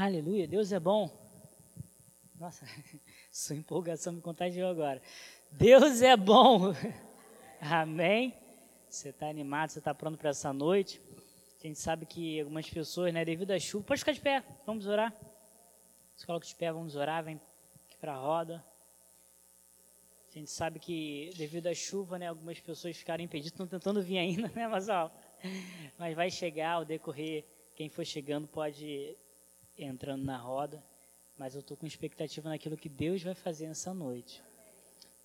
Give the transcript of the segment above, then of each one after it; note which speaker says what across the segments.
Speaker 1: Aleluia, Deus é bom. Nossa, sua empolgação me contagiou agora. Deus é bom. Amém? Você está animado, você está pronto para essa noite? A gente sabe que algumas pessoas, né, devido à chuva, pode ficar de pé, vamos orar. Se coloca de pé, vamos orar, vem aqui para a roda. A gente sabe que devido à chuva, né, algumas pessoas ficaram impedidas, estão tentando vir ainda, né, mas ó, mas vai chegar ao decorrer. Quem for chegando pode entrando na roda, mas eu estou com expectativa naquilo que Deus vai fazer essa noite.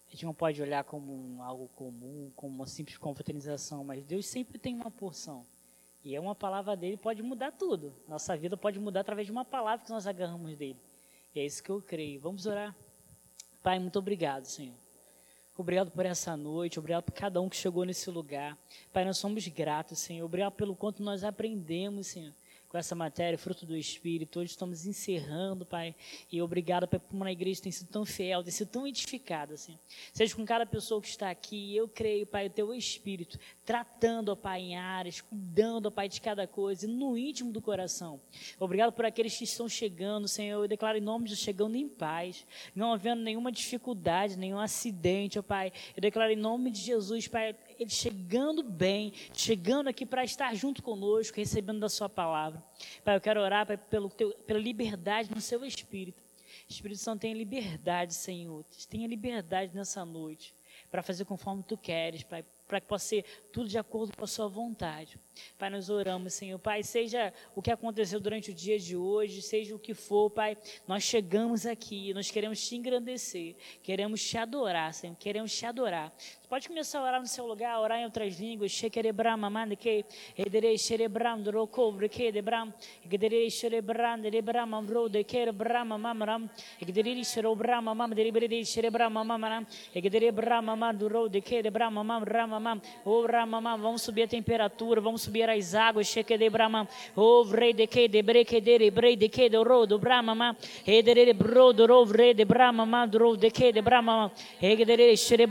Speaker 1: A gente não pode olhar como um, algo comum, como uma simples confraternização, mas Deus sempre tem uma porção. E é uma palavra dele pode mudar tudo. Nossa vida pode mudar através de uma palavra que nós agarramos dele. E é isso que eu creio. Vamos orar. Pai, muito obrigado, Senhor. Obrigado por essa noite, obrigado por cada um que chegou nesse lugar. Pai, nós somos gratos, Senhor. Obrigado pelo quanto nós aprendemos, Senhor com essa matéria, fruto do Espírito. Hoje estamos encerrando, Pai. E obrigado, Pai, por uma igreja que tem sido tão fiel, tem sido tão edificada, assim. Seja com cada pessoa que está aqui. Eu creio, Pai, o Teu Espírito, tratando, ó Pai, em áreas, cuidando, ó Pai, de cada coisa, no íntimo do coração. Obrigado por aqueles que estão chegando, Senhor. Eu declaro em nome de chegando em paz, não havendo nenhuma dificuldade, nenhum acidente, ó Pai. Eu declaro em nome de Jesus, Pai, ele chegando bem, chegando aqui para estar junto conosco, recebendo da Sua palavra. Pai, eu quero orar pai, pelo teu, pela liberdade no Seu Espírito. Espírito Santo, tenha liberdade, Senhor. Tenha liberdade nessa noite para fazer conforme Tu queres, Pai, para que possa ser tudo de acordo com a Sua vontade. Pai, nós oramos, Senhor. Pai, seja o que aconteceu durante o dia de hoje, seja o que for, Pai, nós chegamos aqui, nós queremos te engrandecer, queremos te adorar, Senhor, queremos te adorar. Pode começar a orar no seu lugar, orar em outras línguas. Shekerebram, amandeke, edere sherebram, drokobre, kedebram, egedere sherebram, derebram, amro, dekerebram, amamram, egedere sherobram, amam, derebere sherebram, amamram, egedere bram, amaduro, dekerebram, amamram, amam, oh, ramamam, vamos subir a temperatura, vamos subir as águas, Shekede Brahma, O Vrei de Ke, de Breke de Brei de Ke, do Ro, do Brahma, Edere Bro, do Ro, Vrei de Brahma, do Ro, de Ke, de Brahma, Egedere Shere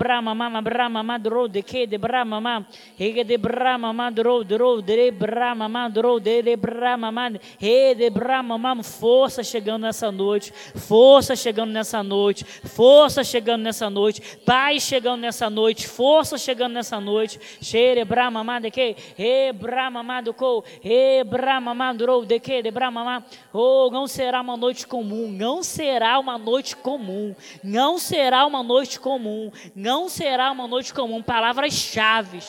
Speaker 1: Brahma, Mama Brahma, do Ro, de Ke, de Brahma, Egede Brahma, do Ro, do Ro, de Brahma, do Ro, de Brahma, He de Brahma, força chegando nessa noite, força chegando nessa noite, força chegando nessa noite, paz chegando nessa noite, força chegando nessa noite, Shere Brahma, de Ke, He Brahma Maduko, E Brahma Madrou, de que? De Brahma Oh, não será uma noite comum, não será uma noite comum, não será uma noite comum, não será uma noite comum. Palavras-chave.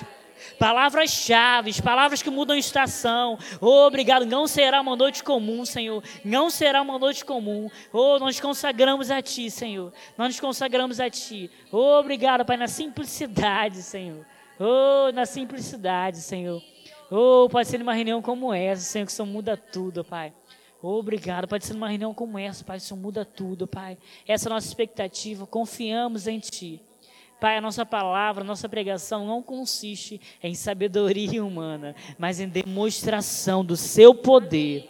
Speaker 1: Palavras-chave, palavras que mudam estação. Oh, obrigado. Não será uma noite comum, Senhor. Não será uma noite comum. Oh, nós consagramos a Ti, Senhor. Nós nos consagramos a Ti. Oh, obrigado, Pai, na simplicidade, Senhor. Oh, na simplicidade, Senhor. Oh, pode ser numa reunião como essa, Senhor, que isso muda tudo, Pai. Obrigado, pode ser numa reunião como essa, Pai, isso muda tudo, Pai. Essa é a nossa expectativa, confiamos em Ti. Pai, a nossa palavra, a nossa pregação não consiste em sabedoria humana, mas em demonstração do Seu poder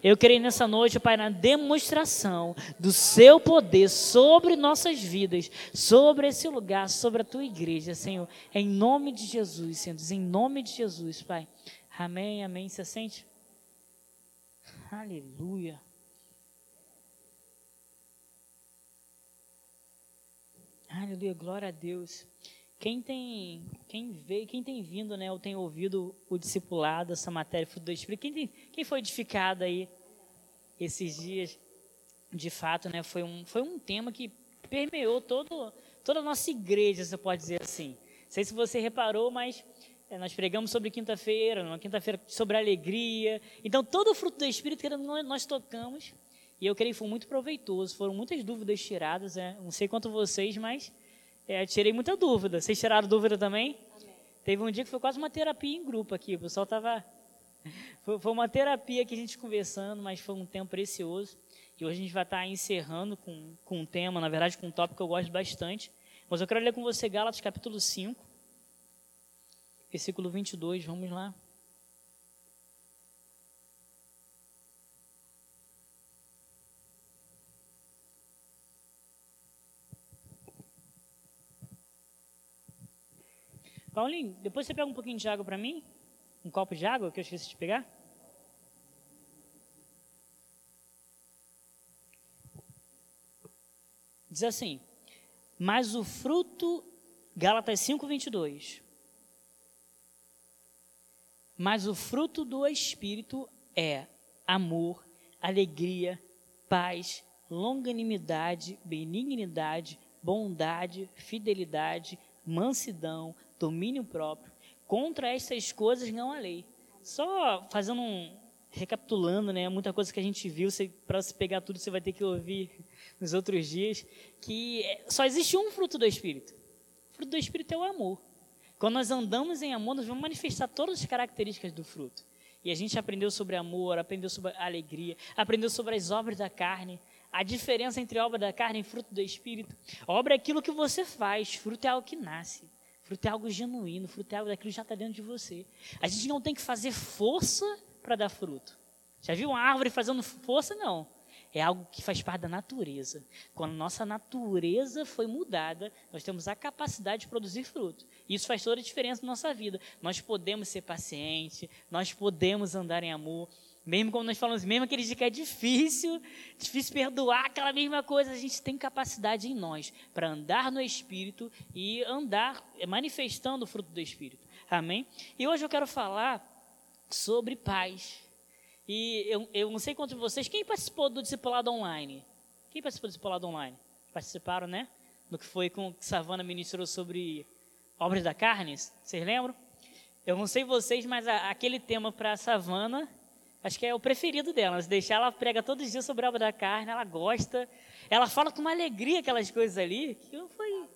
Speaker 1: eu creio nessa noite, Pai, na demonstração do seu poder sobre nossas vidas, sobre esse lugar, sobre a tua igreja, Senhor. Em nome de Jesus, Senhor. Em nome de Jesus, Pai. Amém, amém. Você sente? Aleluia. Aleluia, glória a Deus. Quem tem, quem veio, quem tem vindo, né, ou tem ouvido o discipulado, essa matéria, fruto do Espírito, quem, tem, quem foi edificado aí esses dias, de fato, né, foi um, foi um tema que permeou todo, toda a nossa igreja, você pode dizer assim. Não sei se você reparou, mas é, nós pregamos sobre quinta-feira, numa quinta-feira sobre alegria. Então, todo o fruto do Espírito que nós tocamos, e eu creio que foi muito proveitoso. Foram muitas dúvidas tiradas, é, não sei quanto vocês, mas é, tirei muita dúvida. Vocês tiraram dúvida também? Amém. Teve um dia que foi quase uma terapia em grupo aqui. O pessoal estava. Foi, foi, uma terapia que a gente conversando, mas foi um tempo precioso. E hoje a gente vai estar encerrando com, com um tema, na verdade, com um tópico que eu gosto bastante. Mas eu quero ler com você Gálatas capítulo 5, versículo 22. Vamos lá. Paulinho, depois você pega um pouquinho de água para mim? Um copo de água que eu esqueci de pegar? Diz assim: Mas o fruto, Gálatas 5, 22. Mas o fruto do Espírito é amor, alegria, paz, longanimidade, benignidade, bondade, fidelidade, mansidão, domínio próprio. Contra essas coisas não há lei. Só fazendo um, recapitulando, né, muita coisa que a gente viu, para se pegar tudo você vai ter que ouvir nos outros dias, que é, só existe um fruto do Espírito. O fruto do Espírito é o amor. Quando nós andamos em amor, nós vamos manifestar todas as características do fruto. E a gente aprendeu sobre amor, aprendeu sobre alegria, aprendeu sobre as obras da carne, a diferença entre obra da carne e fruto do Espírito. obra é aquilo que você faz, fruto é algo que nasce. Fruto é algo genuíno, fruto é algo daquilo que já está dentro de você. A gente não tem que fazer força para dar fruto. Já viu uma árvore fazendo força? Não. É algo que faz parte da natureza. Quando nossa natureza foi mudada, nós temos a capacidade de produzir fruto. Isso faz toda a diferença na nossa vida. Nós podemos ser pacientes, nós podemos andar em amor. Mesmo como nós falamos, mesmo aquele dia que é difícil, difícil perdoar aquela mesma coisa, a gente tem capacidade em nós para andar no Espírito e andar manifestando o fruto do Espírito. Amém? E hoje eu quero falar sobre paz. E eu, eu não sei quantos de vocês, quem participou do discipulado online? Quem participou do discipulado online? Participaram, né? No que foi com que Savana ministrou sobre obras da carne, vocês lembram? Eu não sei vocês, mas a, aquele tema para Savana, acho que é o preferido dela. Deixar, ela prega todos os dias sobre a obra da carne, ela gosta. Ela fala com uma alegria aquelas coisas ali, que foi...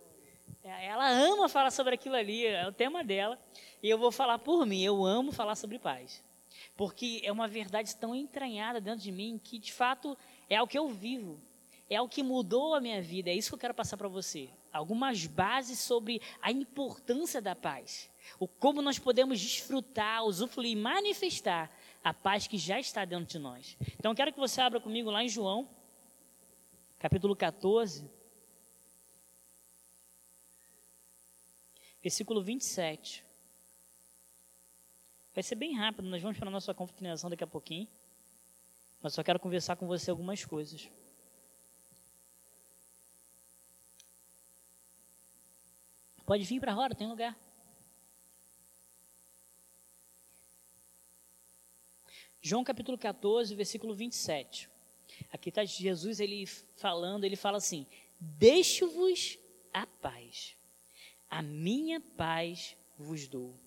Speaker 1: É, ela ama falar sobre aquilo ali, é o tema dela. E eu vou falar por mim, eu amo falar sobre paz. Porque é uma verdade tão entranhada dentro de mim que, de fato, é o que eu vivo. É o que mudou a minha vida. É isso que eu quero passar para você. Algumas bases sobre a importância da paz. O como nós podemos desfrutar, usufruir e manifestar a paz que já está dentro de nós. Então, eu quero que você abra comigo lá em João, capítulo 14, versículo 27. Vai ser bem rápido, nós vamos para a nossa confraternização daqui a pouquinho. Mas só quero conversar com você algumas coisas. Pode vir para a roda, tem lugar. João capítulo 14, versículo 27. Aqui está Jesus ele falando, ele fala assim: Deixo-vos a paz, a minha paz vos dou.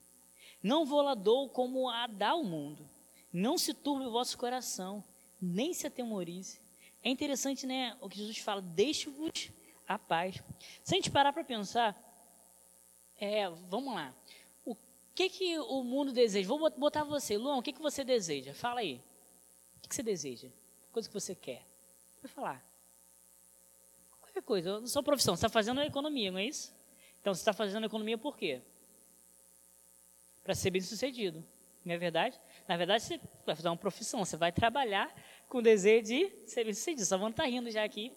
Speaker 1: Não vou lá dou como a dá o mundo. Não se turbe o vosso coração, nem se atemorize. É interessante, né, o que Jesus fala, deixe-vos a paz. Se a gente parar para pensar, é, vamos lá, que que o mundo deseja? Vou botar você, Luan, o que que você deseja? Fala aí. O que, que você deseja? Coisa que você quer. Vai falar. Qualquer coisa, sua profissão, você está fazendo economia, não é isso? Então, você está fazendo economia por quê? para ser bem sucedido. Não é verdade? Na verdade, você vai fazer uma profissão, você vai trabalhar com o desejo de ser bem sucedido. Só vão estar tá rindo já aqui.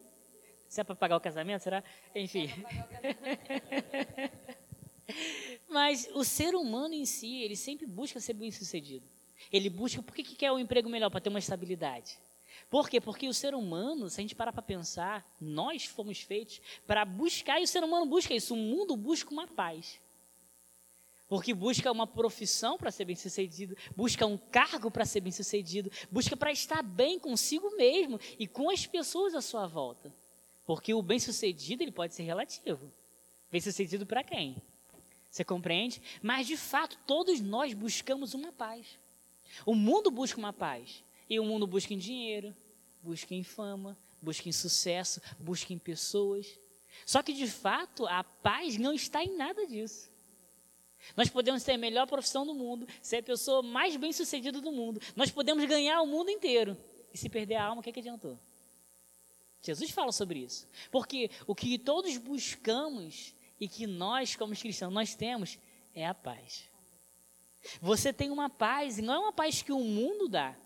Speaker 1: Se é para pagar o casamento, será? Enfim. É Mas o ser humano em si, ele sempre busca ser bem sucedido. Ele busca, por que, que quer um emprego melhor? Para ter uma estabilidade. Por quê? Porque o ser humano, se a gente parar para pensar, nós fomos feitos para buscar, e o ser humano busca isso, o mundo busca uma paz porque busca uma profissão para ser bem-sucedido, busca um cargo para ser bem-sucedido, busca para estar bem consigo mesmo e com as pessoas à sua volta. Porque o bem-sucedido ele pode ser relativo. Bem-sucedido para quem? Você compreende? Mas de fato, todos nós buscamos uma paz. O mundo busca uma paz. E o mundo busca em dinheiro, busca em fama, busca em sucesso, busca em pessoas. Só que de fato, a paz não está em nada disso. Nós podemos ter a melhor profissão do mundo, ser a pessoa mais bem sucedida do mundo. Nós podemos ganhar o mundo inteiro. E se perder a alma, o que, é que adiantou? Jesus fala sobre isso. Porque o que todos buscamos e que nós, como cristãos, nós temos é a paz. Você tem uma paz, e não é uma paz que o mundo dá.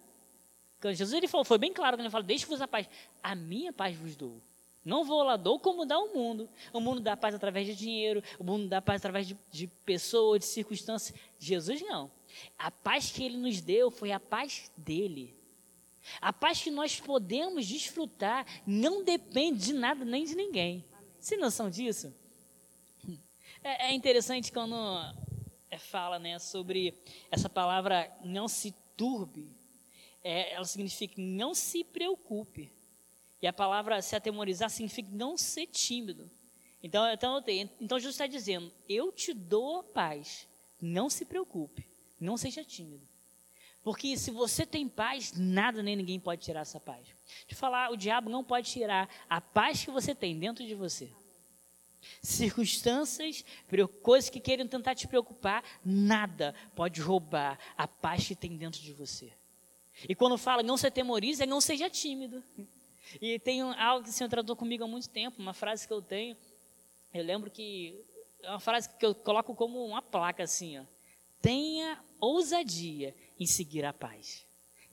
Speaker 1: Jesus ele falou, foi bem claro quando ele falou: Deixe-vos a paz, a minha paz vos dou. Não vou lá, dou como dá o mundo. O mundo dá paz através de dinheiro, o mundo dá paz através de, de pessoas, de circunstâncias. Jesus não. A paz que ele nos deu foi a paz dele. A paz que nós podemos desfrutar não depende de nada nem de ninguém. Você noção disso? É, é interessante quando é, fala né, sobre essa palavra não se turbe. É, ela significa não se preocupe. E a palavra se atemorizar significa não ser tímido. Então, então, então Jesus está dizendo: Eu te dou a paz. Não se preocupe. Não seja tímido. Porque se você tem paz, nada nem ninguém pode tirar essa paz. De falar, o diabo não pode tirar a paz que você tem dentro de você. Circunstâncias, coisas que queiram tentar te preocupar, nada pode roubar a paz que tem dentro de você. E quando fala não se temorize, é não seja tímido. E tem algo que o Senhor tratou comigo há muito tempo, uma frase que eu tenho. Eu lembro que é uma frase que eu coloco como uma placa assim, ó. Tenha ousadia em seguir a paz.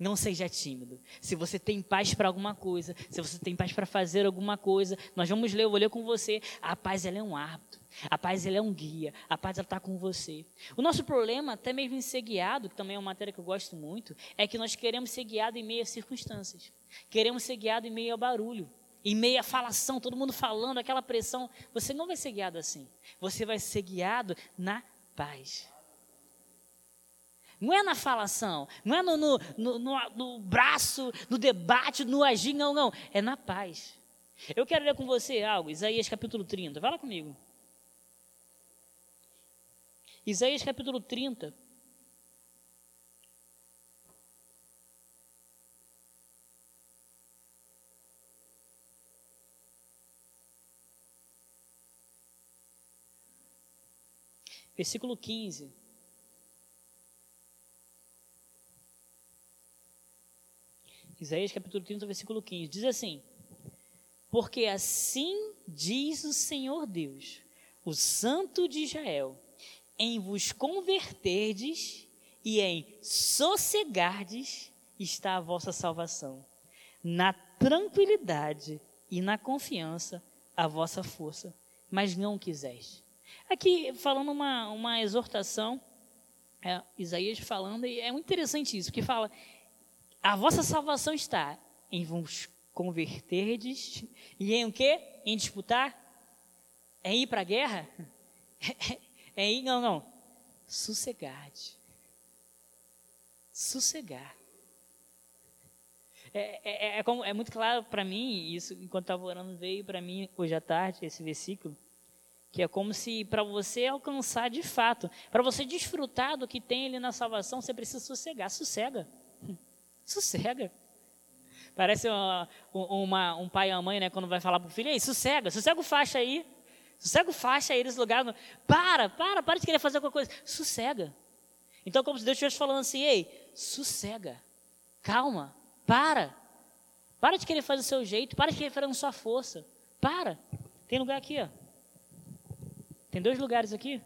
Speaker 1: Não seja tímido. Se você tem paz para alguma coisa, se você tem paz para fazer alguma coisa, nós vamos ler, eu vou ler com você. A paz ela é um hábito. A paz ela é um guia. A paz ela está com você. O nosso problema, até mesmo em ser guiado, que também é uma matéria que eu gosto muito, é que nós queremos ser guiado em meio circunstâncias. Queremos ser guiado em meio ao barulho em meio à falação, todo mundo falando, aquela pressão, você não vai ser guiado assim. Você vai ser guiado na paz. Não é na falação, não é no, no, no, no, braço, no debate, no agir, não, não. É na paz. Eu quero ler com você algo, Isaías capítulo 30. Vai lá comigo. Isaías capítulo 30. Versículo 15. Isaías capítulo 30, versículo 15. Diz assim: Porque assim diz o Senhor Deus, o Santo de Israel, em vos converterdes e em sossegardes está a vossa salvação. Na tranquilidade e na confiança a vossa força, mas não quiseste. Aqui falando uma, uma exortação, é, Isaías falando, e é muito interessante isso, que fala a vossa salvação está em vos converterdes e em o quê? Em disputar? Em ir para a guerra? É ir, não, não. Sossegar. Sossegar. É, é, é, é, como, é muito claro para mim, isso enquanto estava orando veio para mim hoje à tarde, esse versículo, que é como se para você alcançar de fato, para você desfrutar do que tem ali na salvação, você precisa sossegar. Sossega. Sossega. Parece uma, uma, um pai e uma mãe, né, quando vai falar para o filho, ei, sossega, sossega o faixa aí. Sossega o faixa aí nesse lugar. Para, para, para de querer fazer alguma coisa. Sossega. Então, como se Deus estivesse falando assim, ei, sossega, calma, para. Para de querer fazer o seu jeito, para de querer fazer a sua força. Para. Tem lugar aqui, ó. Tem dois lugares aqui.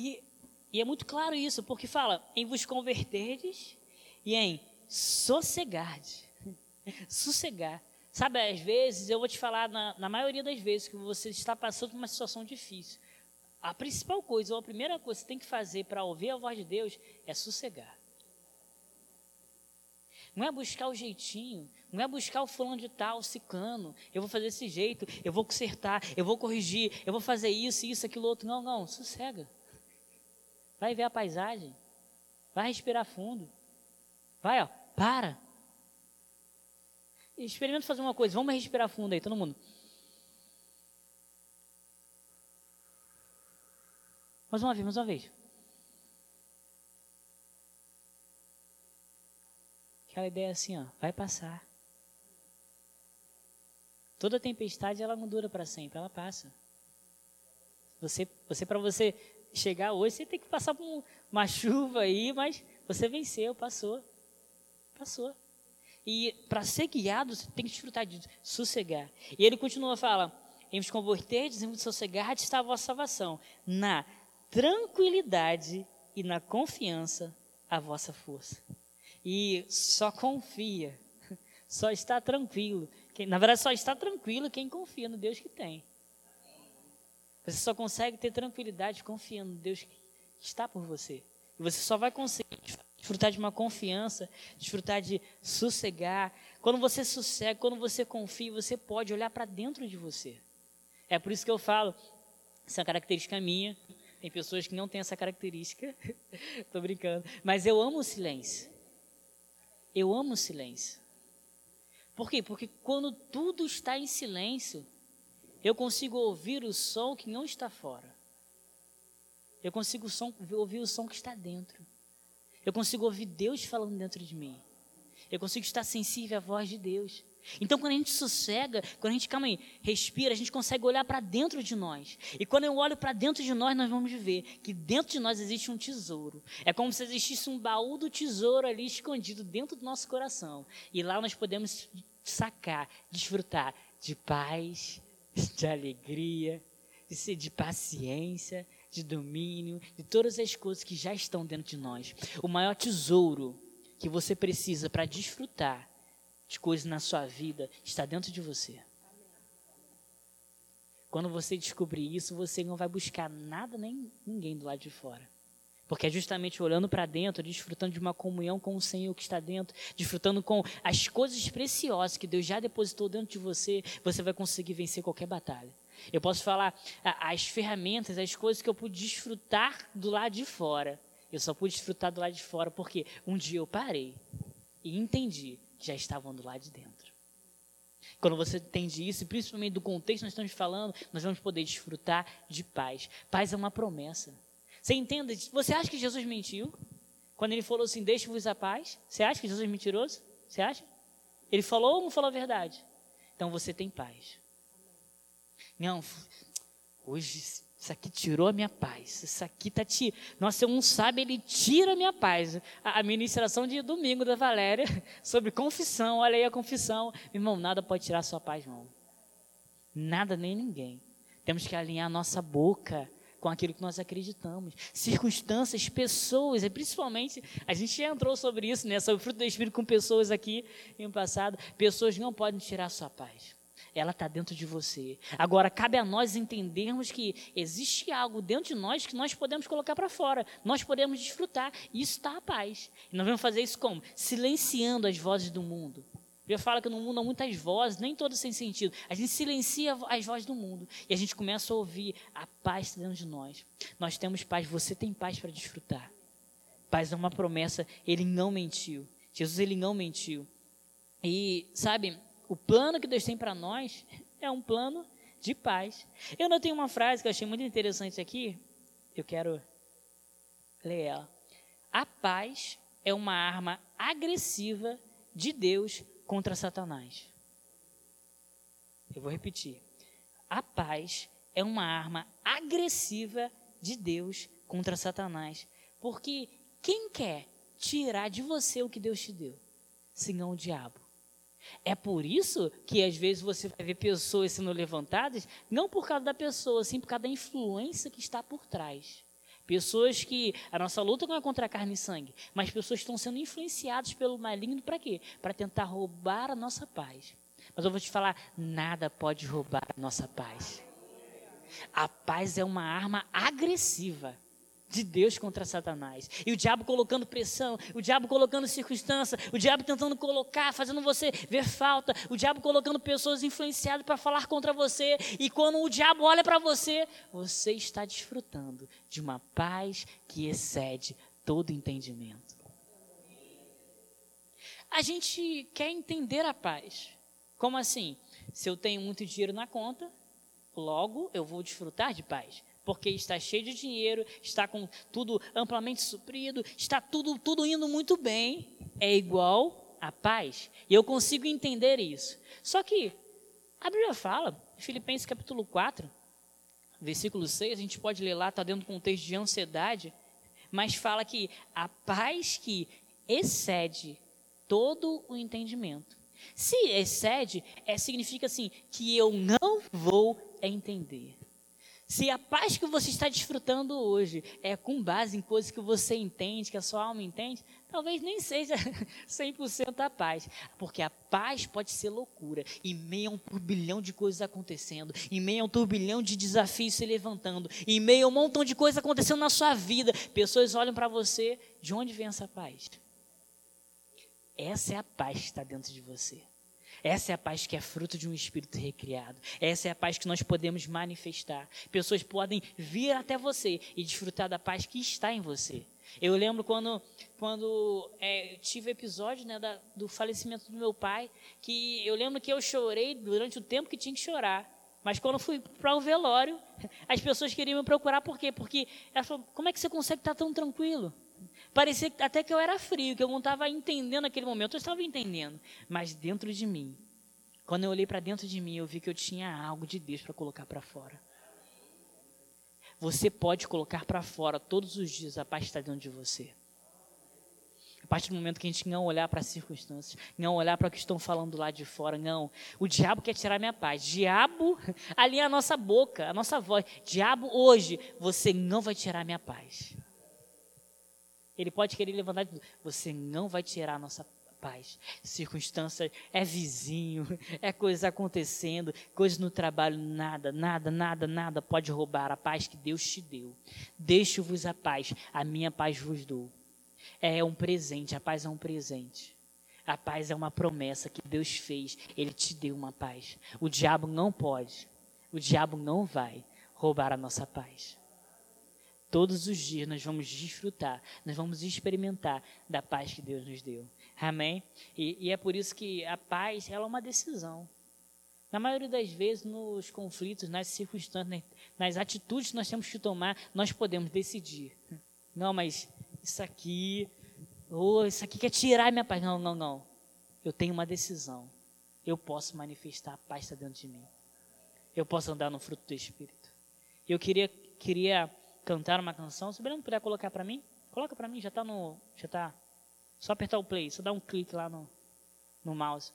Speaker 1: E, e é muito claro isso, porque fala em vos converterdes e em sossegardes. Sossegar. Sabe, às vezes, eu vou te falar, na, na maioria das vezes que você está passando por uma situação difícil, a principal coisa, ou a primeira coisa que você tem que fazer para ouvir a voz de Deus é sossegar. Não é buscar o jeitinho, não é buscar o fulano de tal, ciclano, eu vou fazer desse jeito, eu vou consertar, eu vou corrigir, eu vou fazer isso, isso, aquilo, outro. Não, não, sossega. Vai ver a paisagem. Vai respirar fundo. Vai, ó, para. Experimenta fazer uma coisa. Vamos respirar fundo aí, todo mundo. Mais uma vez, mais uma vez. Aquela ideia assim, ó, vai passar. Toda tempestade ela não dura para sempre, ela passa. Você, você para você chegar hoje, você tem que passar por uma chuva aí, mas você venceu, passou. Passou. E para ser guiado, você tem que desfrutar de sossegar. E ele continua a falar: em vos converterdes, em vos sossegar, está a vossa salvação. Na tranquilidade e na confiança, a vossa força. E só confia, Só está tranquilo. Na verdade, só está tranquilo quem confia no Deus que tem. Você só consegue ter tranquilidade confiando no Deus que está por você. E você só vai conseguir desfrutar de uma confiança, desfrutar de sossegar. Quando você sossega, quando você confia, você pode olhar para dentro de você. É por isso que eu falo, essa é uma característica minha. Tem pessoas que não têm essa característica. Estou brincando. Mas eu amo o silêncio. Eu amo o silêncio. Por quê? Porque quando tudo está em silêncio, eu consigo ouvir o som que não está fora. Eu consigo som, ouvir o som que está dentro. Eu consigo ouvir Deus falando dentro de mim. Eu consigo estar sensível à voz de Deus. Então, quando a gente sossega, quando a gente, calma aí, respira, a gente consegue olhar para dentro de nós. E quando eu olho para dentro de nós, nós vamos ver que dentro de nós existe um tesouro. É como se existisse um baú do tesouro ali escondido dentro do nosso coração. E lá nós podemos sacar, desfrutar de paz, de alegria, de, de paciência, de domínio, de todas as coisas que já estão dentro de nós. O maior tesouro que você precisa para desfrutar de coisas na sua vida está dentro de você. Quando você descobrir isso, você não vai buscar nada nem ninguém do lado de fora. Porque é justamente olhando para dentro, desfrutando de uma comunhão com o Senhor que está dentro, desfrutando com as coisas preciosas que Deus já depositou dentro de você, você vai conseguir vencer qualquer batalha. Eu posso falar as ferramentas, as coisas que eu pude desfrutar do lado de fora. Eu só pude desfrutar do lado de fora porque um dia eu parei e entendi que já estavam do lado de dentro. Quando você entende isso, principalmente do contexto que nós estamos falando, nós vamos poder desfrutar de paz. Paz é uma promessa. Você entenda? Você acha que Jesus mentiu? Quando ele falou assim, deixe-vos a paz? Você acha que Jesus é mentiroso? Você acha? Ele falou ou não falou a verdade? Então você tem paz. Não, hoje isso aqui tirou a minha paz. Isso aqui tá te. Nossa, não sabe, ele tira a minha paz. A, ministração de domingo da Valéria sobre confissão. Olha aí a confissão. Irmão, nada pode tirar a sua paz, irmão. Nada nem ninguém. Temos que alinhar a nossa boca com aquilo que nós acreditamos. Circunstâncias, pessoas, e principalmente, a gente já entrou sobre isso, né? Sobre o fruto do Espírito com pessoas aqui no passado. Pessoas não podem tirar a sua paz ela está dentro de você. Agora, cabe a nós entendermos que existe algo dentro de nós que nós podemos colocar para fora, nós podemos desfrutar, e isso está a paz. E nós vamos fazer isso como? Silenciando as vozes do mundo. Eu falo que no mundo há muitas vozes, nem todas sem sentido. A gente silencia as vozes do mundo e a gente começa a ouvir a paz dentro de nós. Nós temos paz, você tem paz para desfrutar. Paz é uma promessa, ele não mentiu. Jesus, ele não mentiu. E, sabe, o plano que Deus tem para nós é um plano de paz. Eu não tenho uma frase que eu achei muito interessante aqui. Eu quero ler ela. A paz é uma arma agressiva de Deus contra Satanás. Eu vou repetir. A paz é uma arma agressiva de Deus contra Satanás. Porque quem quer tirar de você o que Deus te deu? Senão o diabo. É por isso que às vezes você vai ver pessoas sendo levantadas, não por causa da pessoa, sim por causa da influência que está por trás. Pessoas que a nossa luta não é contra a carne e sangue, mas pessoas estão sendo influenciadas pelo maligno para quê? Para tentar roubar a nossa paz. Mas eu vou te falar, nada pode roubar a nossa paz. A paz é uma arma agressiva de Deus contra Satanás. E o diabo colocando pressão, o diabo colocando circunstância, o diabo tentando colocar, fazendo você ver falta, o diabo colocando pessoas influenciadas para falar contra você. E quando o diabo olha para você, você está desfrutando de uma paz que excede todo entendimento. A gente quer entender a paz. Como assim? Se eu tenho muito dinheiro na conta, logo eu vou desfrutar de paz porque está cheio de dinheiro, está com tudo amplamente suprido, está tudo, tudo indo muito bem, é igual a paz. E eu consigo entender isso. Só que a Bíblia fala, Filipenses capítulo 4, versículo 6, a gente pode ler lá, está dentro do contexto de ansiedade, mas fala que a paz que excede todo o entendimento. Se excede, é, significa assim, que eu não vou entender. Se a paz que você está desfrutando hoje é com base em coisas que você entende, que a sua alma entende, talvez nem seja 100% a paz, porque a paz pode ser loucura, em meio a um turbilhão de coisas acontecendo, em meio a um turbilhão de desafios se levantando, em meio a um montão de coisas acontecendo na sua vida, pessoas olham para você, de onde vem essa paz? Essa é a paz que está dentro de você. Essa é a paz que é fruto de um espírito recriado. Essa é a paz que nós podemos manifestar. Pessoas podem vir até você e desfrutar da paz que está em você. Eu lembro quando, quando é, tive episódio né, da, do falecimento do meu pai, que eu lembro que eu chorei durante o tempo que tinha que chorar. Mas quando fui para o velório, as pessoas queriam me procurar, por quê? Porque ela falou, como é que você consegue estar tão tranquilo? Parecia até que eu era frio, que eu não estava entendendo aquele momento. Eu estava entendendo. Mas dentro de mim, quando eu olhei para dentro de mim, eu vi que eu tinha algo de Deus para colocar para fora. Você pode colocar para fora todos os dias a paz está dentro de você. A partir do momento que a gente não olhar para as circunstâncias, não olhar para o que estão falando lá de fora, não. O diabo quer tirar minha paz. Diabo, ali é a nossa boca, a nossa voz. Diabo, hoje, você não vai tirar minha paz. Ele pode querer levantar de Você não vai tirar a nossa paz. Circunstâncias, é vizinho, é coisas acontecendo, coisas no trabalho, nada, nada, nada, nada pode roubar a paz que Deus te deu. Deixo-vos a paz, a minha paz vos dou. É um presente, a paz é um presente. A paz é uma promessa que Deus fez, Ele te deu uma paz. O diabo não pode, o diabo não vai roubar a nossa paz. Todos os dias nós vamos desfrutar, nós vamos experimentar da paz que Deus nos deu. Amém? E, e, é por isso que a paz ela é uma decisão. Na maioria das vezes, nos conflitos, nas circunstâncias, nas atitudes que nós temos que tomar, nós podemos decidir. Não, mas isso aqui, ou oh, isso aqui quer tirar minha paz. Não, não, não. Eu tenho uma decisão. Eu posso manifestar a paz está dentro de mim. Eu posso andar no fruto do Espírito. Eu queria, queria cantar uma canção. Se o Breno puder colocar para mim, coloca para mim, já está no, já está só apertar o play, só dar um clique lá no, no mouse.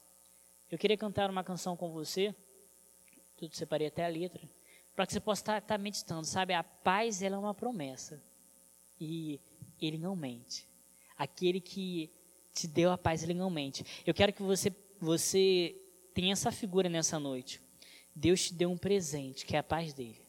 Speaker 1: Eu queria cantar uma canção com você, tudo separei até a letra, para que você possa estar, estar meditando, sabe? A paz, ela é uma promessa. E ele não mente. Aquele que te deu a paz, ele não mente. Eu quero que você, você tenha essa figura nessa noite. Deus te deu um presente, que é a paz dele.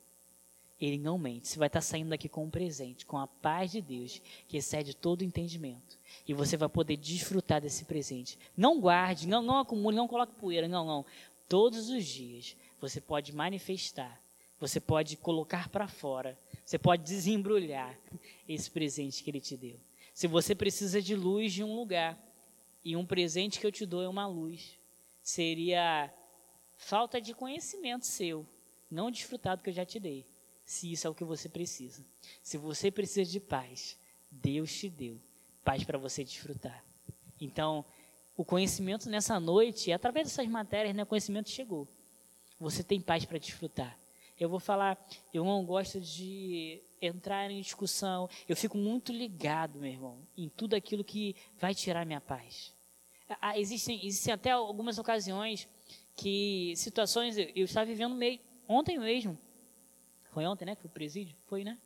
Speaker 1: Ele não mente. Você vai estar saindo daqui com um presente, com a paz de Deus, que excede todo entendimento. E você vai poder desfrutar desse presente. Não guarde, não, não acumule, não coloque poeira, não, não. Todos os dias você pode manifestar, você pode colocar para fora, você pode desembrulhar esse presente que Ele te deu. Se você precisa de luz de um lugar, e um presente que eu te dou é uma luz, seria falta de conhecimento seu, não desfrutar do que eu já te dei se isso é o que você precisa. Se você precisa de paz, Deus te deu paz para você desfrutar. Então, o conhecimento nessa noite, através dessas matérias, né, o conhecimento chegou. Você tem paz para desfrutar. Eu vou falar, eu não gosto de entrar em discussão. Eu fico muito ligado, meu irmão, em tudo aquilo que vai tirar minha paz. Ah, existem, existem até algumas ocasiões que situações eu estava vivendo meio ontem mesmo foi ontem, né? Que o presídio? Foi, né?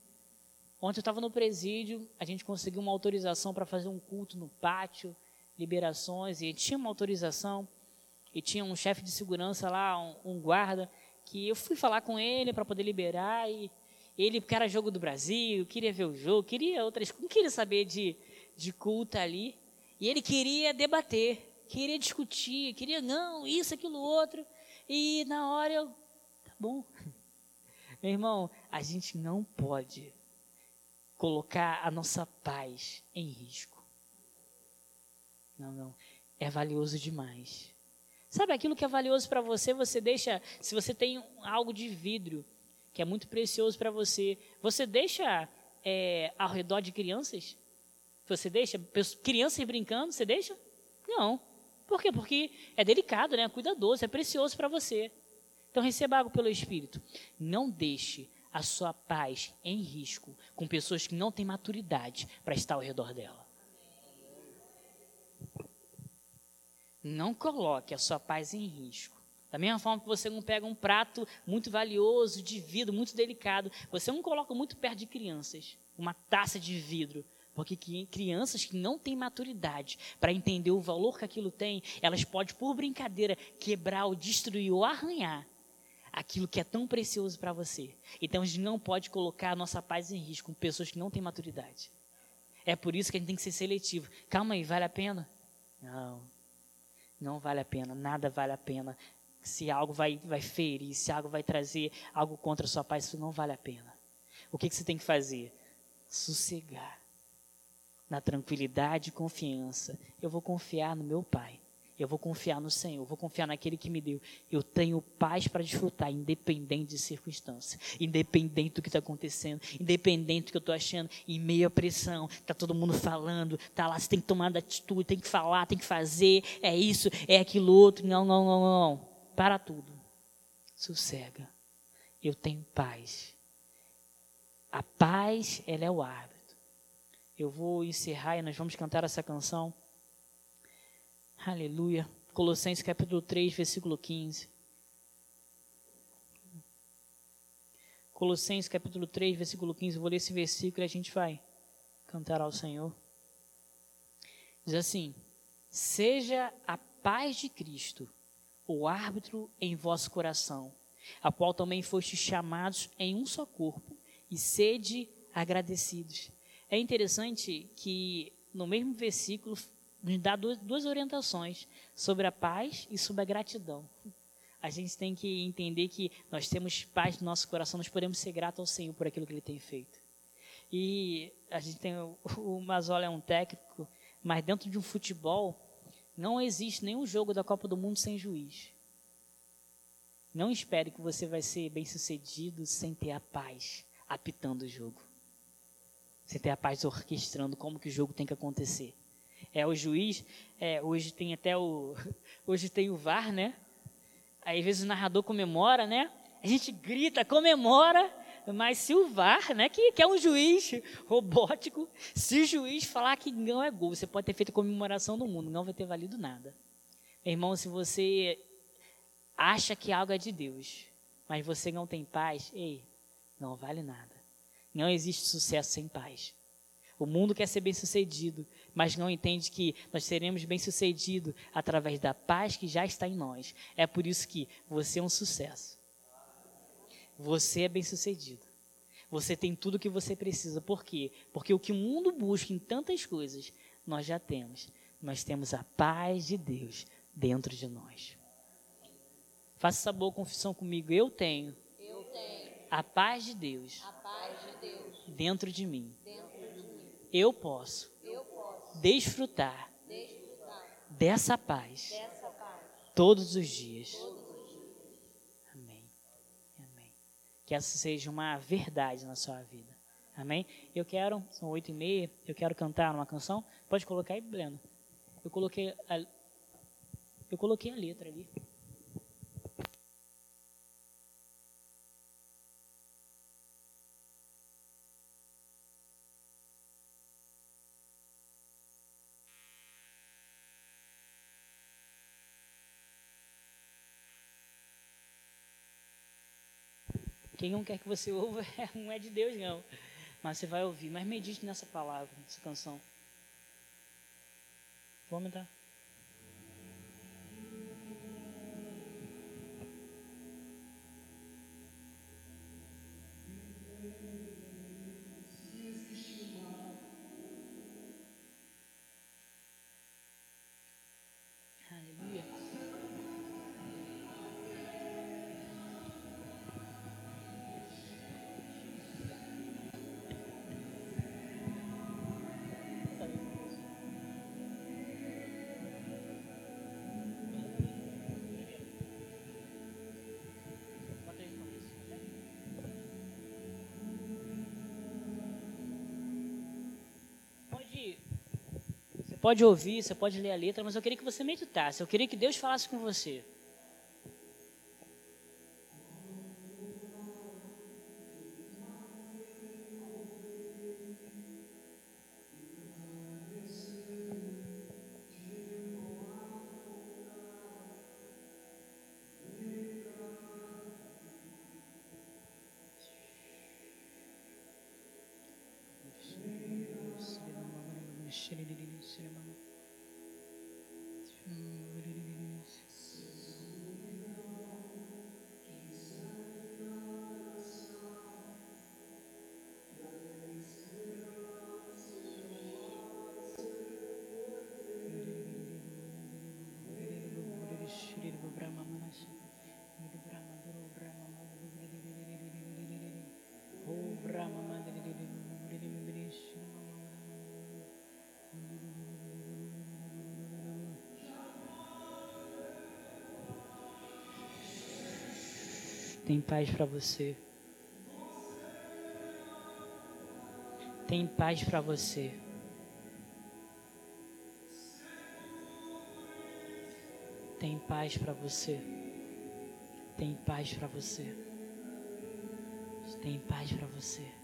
Speaker 1: Ontem eu estava no presídio, a gente conseguiu uma autorização para fazer um culto no pátio, liberações, e tinha uma autorização, e tinha um chefe de segurança lá, um, um guarda, que eu fui falar com ele para poder liberar, e ele, porque era jogo do Brasil, queria ver o jogo, queria outras não queria saber de, de culto ali, e ele queria debater, queria discutir, queria, não, isso, aquilo, outro, e na hora eu, tá bom, meu irmão, a gente não pode colocar a nossa paz em risco. Não, não. É valioso demais. Sabe aquilo que é valioso para você, você deixa. Se você tem algo de vidro que é muito precioso para você, você deixa é, ao redor de crianças? Você deixa crianças brincando? Você deixa? Não. Por quê? Porque é delicado, né? É cuidadoso, é precioso para você. Então receba algo pelo Espírito. Não deixe a sua paz em risco com pessoas que não têm maturidade para estar ao redor dela. Não coloque a sua paz em risco. Da mesma forma que você não pega um prato muito valioso, de vidro, muito delicado, você não coloca muito perto de crianças, uma taça de vidro, Porque crianças que não têm maturidade para entender o valor que aquilo tem, elas podem, por brincadeira, quebrar ou destruir ou arranhar aquilo que é tão precioso para você. Então a gente não pode colocar a nossa paz em risco com pessoas que não têm maturidade. É por isso que a gente tem que ser seletivo. Calma aí, vale a pena? Não, não vale a pena, nada vale a pena. Se algo vai, vai ferir, se algo vai trazer algo contra a sua paz, isso não vale a pena. O que, que você tem que fazer? Sossegar. Na tranquilidade e confiança. Eu vou confiar no meu Pai. Eu vou confiar no Senhor, vou confiar naquele que me deu. Eu tenho paz para desfrutar, independente de circunstância, independente do que está acontecendo, independente do que eu estou achando, em meio à pressão, está todo mundo falando, está lá, você tem que tomar atitude, tem que falar, tem que fazer, é isso, é aquilo outro. Não, não, não, não. Para tudo. Sossega. Eu tenho paz. A paz, ela é o árbitro. Eu vou encerrar e nós vamos cantar essa canção. Aleluia. Colossenses capítulo 3, versículo 15. Colossenses capítulo 3, versículo 15. vou ler esse versículo e a gente vai cantar ao Senhor. Diz assim: Seja a paz de Cristo o árbitro em vosso coração, a qual também fostes chamados em um só corpo, e sede agradecidos. É interessante que no mesmo versículo nos dá duas, orientações sobre a paz e sobre a gratidão. A gente tem que entender que nós temos paz no nosso coração, nós podemos ser gratos ao Senhor por aquilo que Ele tem feito. E a gente tem o Mazola é um técnico, mas dentro de um futebol não existe nenhum jogo da Copa do Mundo sem juiz. Não espere que você vai ser bem sucedido sem ter a paz apitando o jogo. Sem ter a paz orquestrando como que o jogo tem que acontecer é o juiz. É, hoje tem até o. Hoje tem o VAR, né? Aí, às vezes o narrador comemora, né? A gente grita, comemora, mas se o VAR, né, que, que é um juiz robótico, se o juiz falar que não é gol, você pode ter feito comemoração no mundo, não vai ter valido nada. Meu irmão, se você acha que algo é de Deus, mas você não tem paz, ei, não vale nada. Não existe sucesso sem paz. O mundo quer ser bem sucedido, mas não entende que nós seremos bem sucedidos através da paz que já está em nós. É por isso que você é um sucesso. Você é bem sucedido. Você tem tudo o que você precisa. Por quê? Porque o que o mundo busca em tantas coisas, nós já temos. Nós temos a paz de Deus dentro de nós. Faça essa boa confissão comigo. Eu tenho,
Speaker 2: Eu tenho
Speaker 1: a paz de Deus,
Speaker 2: paz de Deus
Speaker 1: dentro de mim. Eu posso
Speaker 2: Eu posso
Speaker 1: desfrutar
Speaker 2: desfrutar
Speaker 1: dessa paz
Speaker 2: dessa paz
Speaker 1: todos os dias.
Speaker 2: todos os dias.
Speaker 1: Amém. Amém. Que essa seja uma verdade na sua vida. Amém? Eu quero, são oito e meia, eu quero cantar uma canção. Pode colocar aí, Breno. Eu coloquei a, eu coloquei a letra ali. Quem não quer que você ouva não é de Deus, não. Mas você vai ouvir. Mas medite nessa palavra, nessa canção. Vou aumentar. Pode ouvir, você pode ler a letra, mas eu queria que você meditasse. Eu queria que Deus falasse com você. Tem paz para você. Tem paz para você. Tem paz para você. Tem paz para você. Tem paz para você.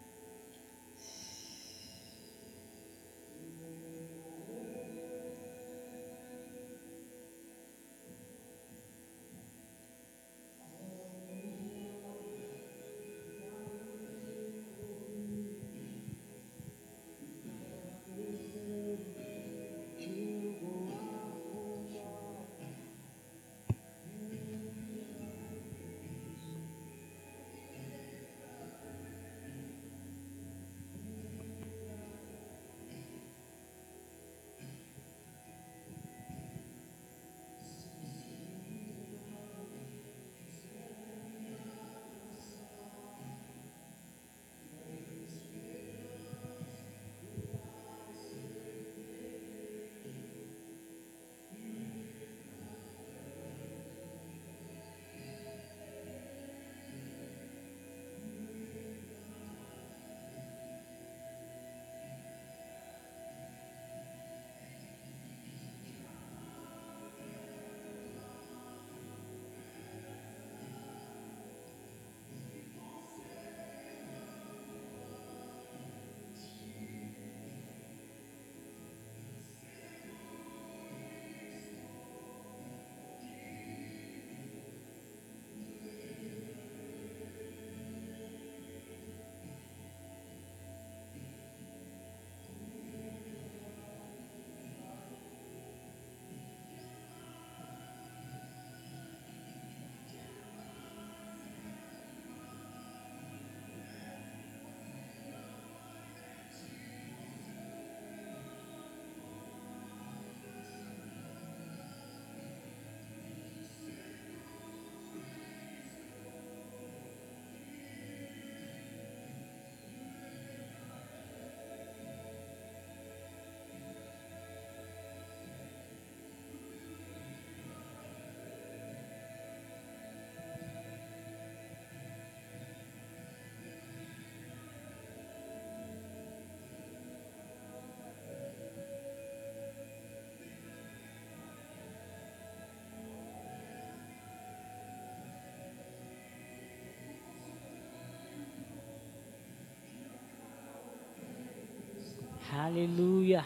Speaker 1: Aleluia.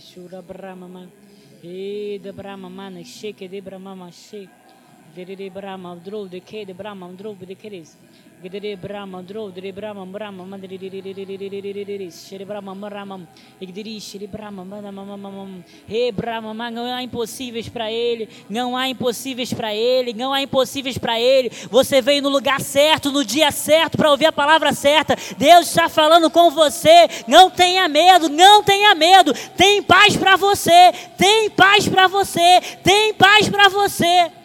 Speaker 1: Shura Brahma, e de Brahma mana, shake de Brahma, shake. De Brahma, drove de que de Brahma, drove de queres. Gedere Brahma, drove de Brahma, Brahma, mandiri, Shri Brahma, Brahma, Igdiri, Shri Brahma, Brahma, He Brahma, não há impossíveis para ele, não há impossíveis para ele, não há impossíveis para ele. Você veio no lugar certo, no dia certo, para ouvir a palavra certa. Deus está falando com você. Não tenha medo, não tenha medo. Tem paz para você, tem paz para você, tem paz para você.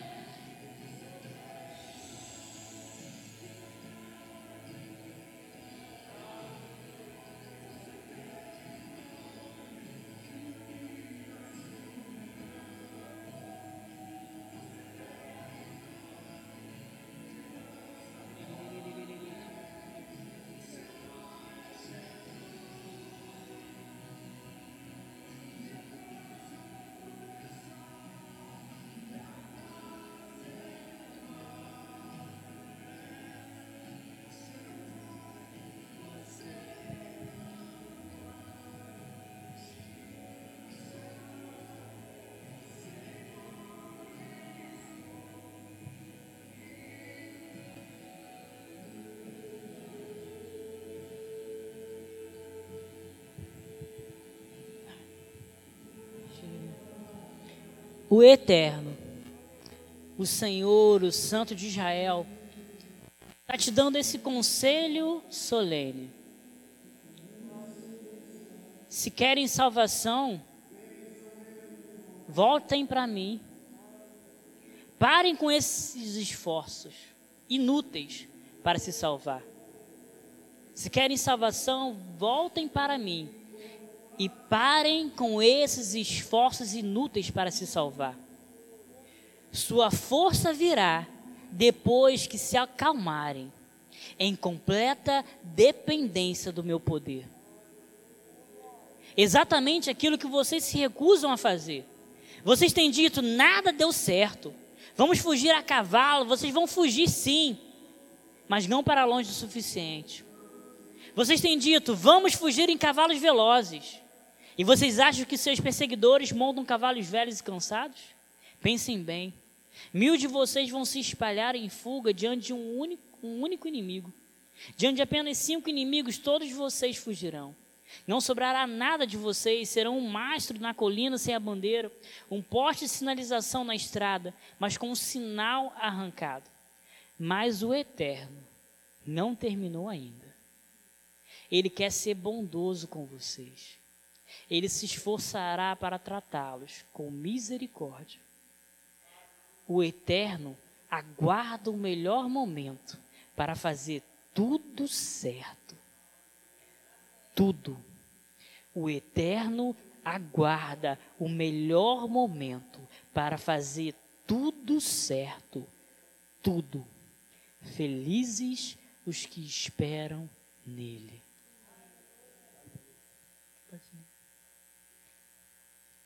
Speaker 1: O Eterno, o Senhor, o Santo de Israel, está te dando esse conselho solene. Se querem salvação, voltem para mim. Parem com esses esforços inúteis para se salvar. Se querem salvação, voltem para mim e parem com esses esforços inúteis para se salvar. Sua força virá depois que se acalmarem, em completa dependência do meu poder. Exatamente aquilo que vocês se recusam a fazer. Vocês têm dito, nada deu certo. Vamos fugir a cavalo, vocês vão fugir sim, mas não para longe o suficiente. Vocês têm dito, vamos fugir em cavalos velozes. E vocês acham que seus perseguidores montam cavalos velhos e cansados? Pensem bem. Mil de vocês vão se espalhar em fuga diante de um único, um único inimigo. Diante de apenas cinco inimigos, todos vocês fugirão. Não sobrará nada de vocês, serão um mastro na colina sem a bandeira, um poste de sinalização na estrada, mas com um sinal arrancado. Mas o Eterno não terminou ainda. Ele quer ser bondoso com vocês. Ele se esforçará para tratá-los com misericórdia. O Eterno aguarda o melhor momento para fazer tudo certo. Tudo. O Eterno aguarda o melhor momento para fazer tudo certo. Tudo. Felizes os que esperam nele.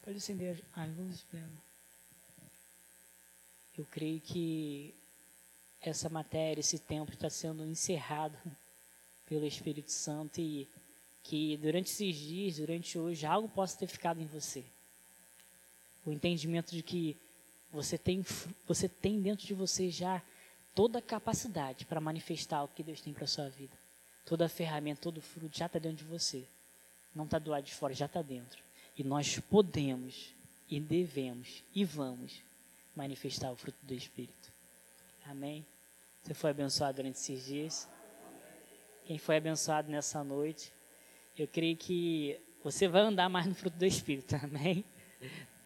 Speaker 1: Pode acender. Ai, vamos esperar. Eu creio que essa matéria, esse tempo está sendo encerrado pelo Espírito Santo e que durante esses dias, durante hoje, algo possa ter ficado em você. O entendimento de que você tem, você tem dentro de você já toda a capacidade para manifestar o que Deus tem para a sua vida. Toda a ferramenta, todo o fruto já está dentro de você. Não está do lado de fora, já está dentro. E nós podemos e devemos e vamos manifestar o fruto do Espírito. Amém? Você foi abençoado durante esses dias? Quem foi abençoado nessa noite? Eu creio que você vai andar mais no fruto do Espírito, amém?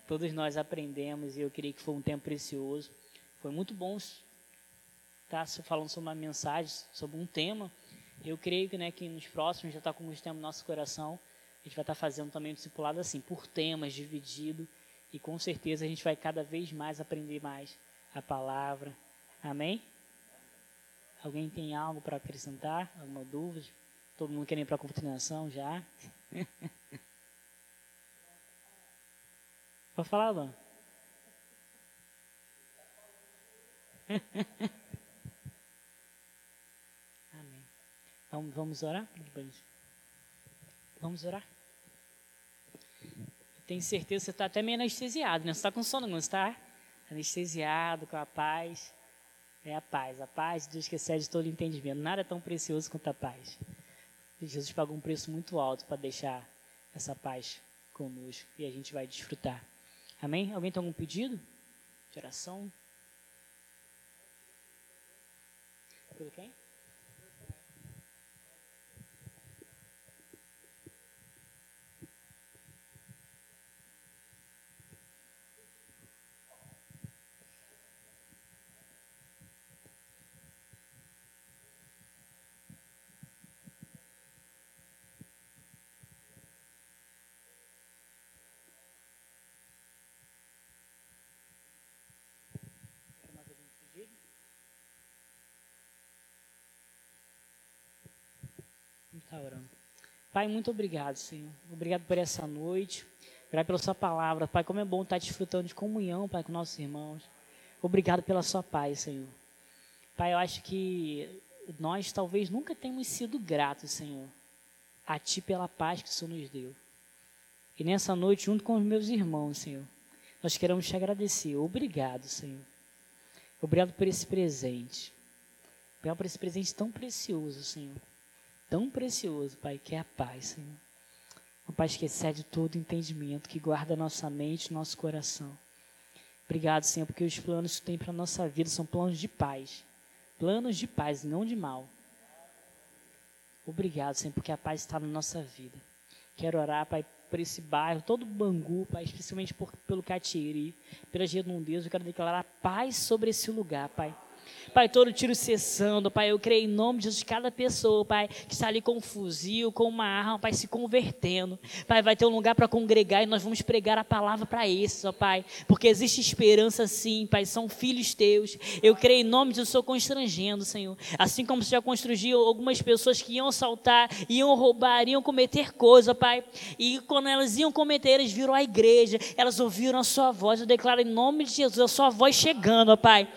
Speaker 1: Todos nós aprendemos e eu creio que foi um tempo precioso. Foi muito bom estar falando sobre uma mensagem, sobre um tema. Eu creio que, né, que nos próximos já está com muito tempo no nosso coração a gente vai estar fazendo também um discipulado assim, por temas, dividido. E com certeza a gente vai cada vez mais aprender mais a palavra. Amém? Alguém tem algo para acrescentar? Alguma dúvida? Todo mundo quer ir para a continuação já? Pode falar, Luan? Amém. Vamos orar? Vamos orar? Tenho certeza que você está até meio anestesiado, né? Você está com sono, não está? Anestesiado, com a paz. É a paz. A paz de Deus que excede todo entendimento. Nada é tão precioso quanto a paz. Jesus pagou um preço muito alto para deixar essa paz conosco e a gente vai desfrutar. Amém? Alguém tem algum pedido de oração? Pelo quem? Está orando. Pai, muito obrigado, Senhor. Obrigado por essa noite. Obrigado pela sua palavra. Pai, como é bom estar desfrutando de comunhão, Pai, com nossos irmãos. Obrigado pela sua paz, Senhor. Pai, eu acho que nós talvez nunca tenhamos sido gratos, Senhor, a Ti pela paz que o Senhor nos deu. E nessa noite, junto com os meus irmãos, Senhor, nós queremos te agradecer. Obrigado, Senhor. Obrigado por esse presente. Obrigado por esse presente tão precioso, Senhor tão precioso, Pai, que é a paz, Senhor. Uma paz que excede todo entendimento, que guarda nossa mente nosso coração. Obrigado, Senhor, porque os planos que tu tem para a nossa vida são planos de paz. Planos de paz, não de mal. Obrigado, Senhor, porque a paz está na nossa vida. Quero orar, Pai, por esse bairro, todo Bangu, Pai, especialmente por, pelo Catieri, pelas redondezas. Eu quero declarar paz sobre esse lugar, Pai. Pai, todo tiro cessando, Pai, eu creio em nome de Jesus, cada pessoa, Pai, que está ali com um fuzil, com uma arma, Pai, se convertendo. Pai, vai ter um lugar para congregar e nós vamos pregar a palavra para esses, ó Pai, porque existe esperança sim, Pai, são filhos teus. Eu creio em nome de Jesus, estou constrangendo, Senhor. Assim como você já construiu algumas pessoas que iam assaltar, iam roubar, iam cometer coisa, Pai, e quando elas iam cometer, eles viram a igreja, elas ouviram a sua voz. Eu declaro em nome de Jesus a sua voz chegando, ó Pai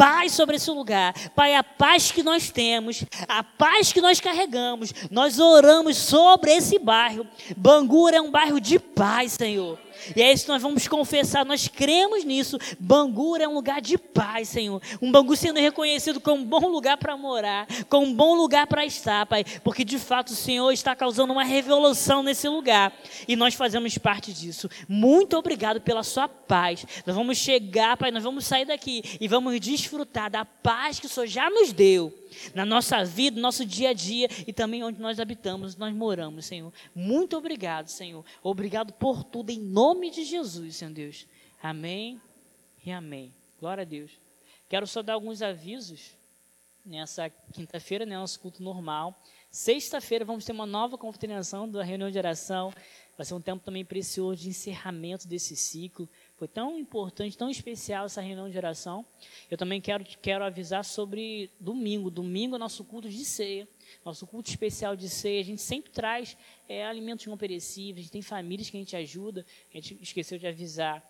Speaker 1: paz sobre esse lugar. Pai, a paz que nós temos, a paz que nós carregamos, nós oramos sobre esse bairro. Bangura é um bairro de paz, Senhor. E é isso que nós vamos confessar, nós cremos nisso. Bangu é um lugar de paz, Senhor. Um Bangu sendo reconhecido como um bom lugar para morar, como um bom lugar para estar, Pai. Porque de fato o Senhor está causando uma revolução nesse lugar. E nós fazemos parte disso. Muito obrigado pela sua paz. Nós vamos chegar, Pai, nós vamos sair daqui e vamos desfrutar da paz que o Senhor já nos deu na nossa vida, no nosso dia a dia e também onde nós habitamos, nós moramos, Senhor. Muito obrigado, Senhor. Obrigado por tudo, em nome de Jesus, Senhor Deus. Amém e amém. Glória a Deus. Quero só dar alguns avisos nessa quinta-feira, né, nosso culto normal. Sexta-feira vamos ter uma nova confraternização da reunião de oração. Vai ser um tempo também precioso de encerramento desse ciclo. Foi tão importante, tão especial essa reunião de oração. Eu também quero, quero avisar sobre domingo. Domingo é nosso culto de ceia, nosso culto especial de ceia. A gente sempre traz é, alimentos não perecíveis, tem famílias que a gente ajuda. A gente esqueceu de avisar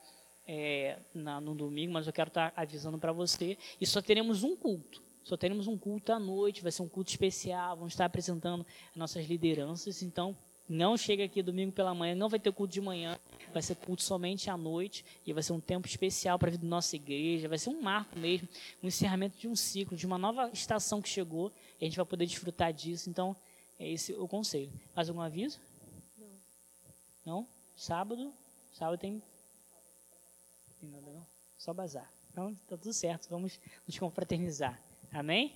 Speaker 1: é, na, no domingo, mas eu quero estar avisando para você. E só teremos um culto. Só teremos um culto à noite, vai ser um culto especial. Vamos estar apresentando nossas lideranças. Então, não chega aqui domingo pela manhã, não vai ter culto de manhã, vai ser culto somente à noite e vai ser um tempo especial para a vida da nossa igreja, vai ser um marco mesmo, um encerramento de um ciclo, de uma nova estação que chegou e a gente vai poder desfrutar disso. Então, é esse o conselho. Mais algum aviso? Não. Não? Sábado? Sábado tem. Tem nada não? Só bazar. Então, tá tudo certo, vamos nos confraternizar. Amém?